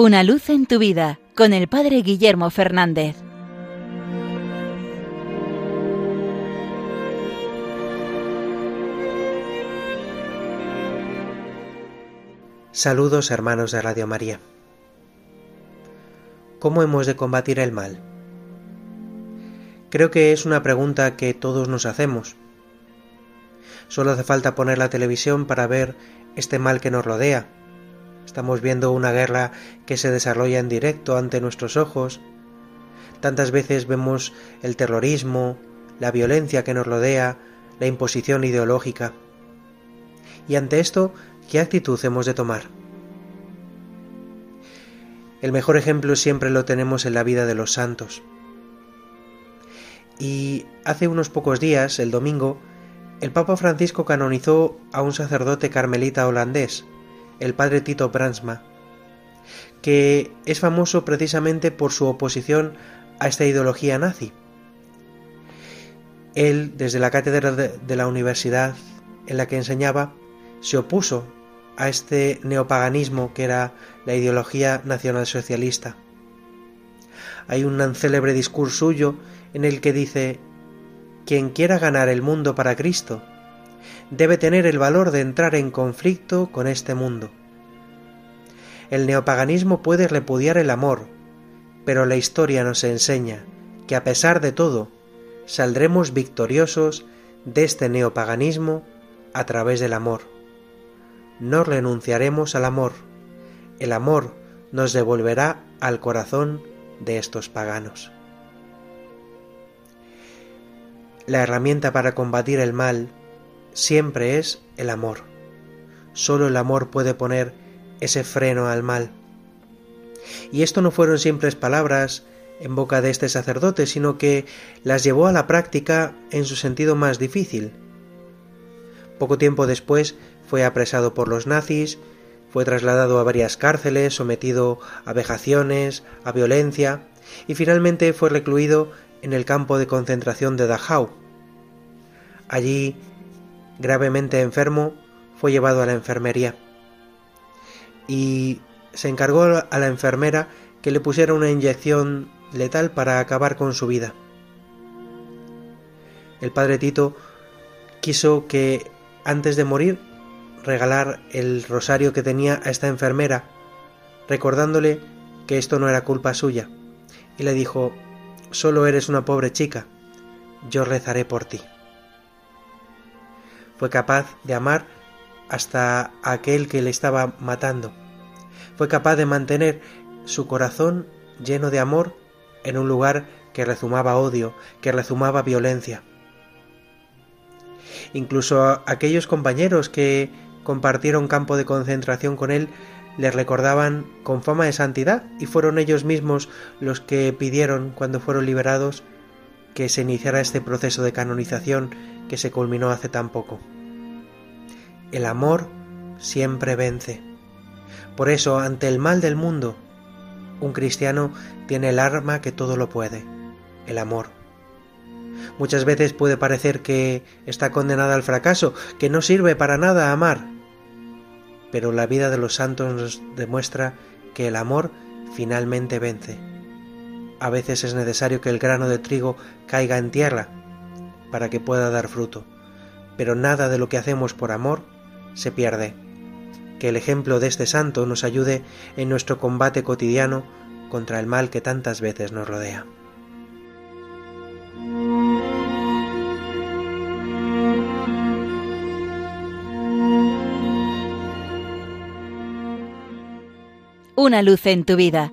Una luz en tu vida con el Padre Guillermo Fernández. Saludos hermanos de Radio María. ¿Cómo hemos de combatir el mal? Creo que es una pregunta que todos nos hacemos. Solo hace falta poner la televisión para ver este mal que nos rodea, Estamos viendo una guerra que se desarrolla en directo ante nuestros ojos. Tantas veces vemos el terrorismo, la violencia que nos rodea, la imposición ideológica. Y ante esto, ¿qué actitud hemos de tomar? El mejor ejemplo siempre lo tenemos en la vida de los santos. Y hace unos pocos días, el domingo, el Papa Francisco canonizó a un sacerdote carmelita holandés, el padre Tito Bransma, que es famoso precisamente por su oposición a esta ideología nazi. Él, desde la cátedra de la universidad en la que enseñaba, se opuso a este neopaganismo que era la ideología nacionalsocialista. Hay un célebre discurso suyo en el que dice, quien quiera ganar el mundo para Cristo, debe tener el valor de entrar en conflicto con este mundo. El neopaganismo puede repudiar el amor, pero la historia nos enseña que a pesar de todo, saldremos victoriosos de este neopaganismo a través del amor. No renunciaremos al amor. El amor nos devolverá al corazón de estos paganos. La herramienta para combatir el mal siempre es el amor. Solo el amor puede poner ese freno al mal. Y esto no fueron simples palabras en boca de este sacerdote, sino que las llevó a la práctica en su sentido más difícil. Poco tiempo después fue apresado por los nazis, fue trasladado a varias cárceles, sometido a vejaciones, a violencia, y finalmente fue recluido en el campo de concentración de Dachau. Allí gravemente enfermo, fue llevado a la enfermería. Y se encargó a la enfermera que le pusiera una inyección letal para acabar con su vida. El padre Tito quiso que antes de morir regalar el rosario que tenía a esta enfermera, recordándole que esto no era culpa suya, y le dijo, solo eres una pobre chica, yo rezaré por ti fue capaz de amar hasta aquel que le estaba matando. Fue capaz de mantener su corazón lleno de amor en un lugar que rezumaba odio, que rezumaba violencia. Incluso aquellos compañeros que compartieron campo de concentración con él le recordaban con fama de santidad y fueron ellos mismos los que pidieron cuando fueron liberados que se iniciara este proceso de canonización que se culminó hace tan poco. El amor siempre vence. Por eso, ante el mal del mundo, un cristiano tiene el arma que todo lo puede, el amor. Muchas veces puede parecer que está condenada al fracaso, que no sirve para nada amar. Pero la vida de los santos nos demuestra que el amor finalmente vence. A veces es necesario que el grano de trigo caiga en tierra para que pueda dar fruto, pero nada de lo que hacemos por amor se pierde. Que el ejemplo de este santo nos ayude en nuestro combate cotidiano contra el mal que tantas veces nos rodea. Una luz en tu vida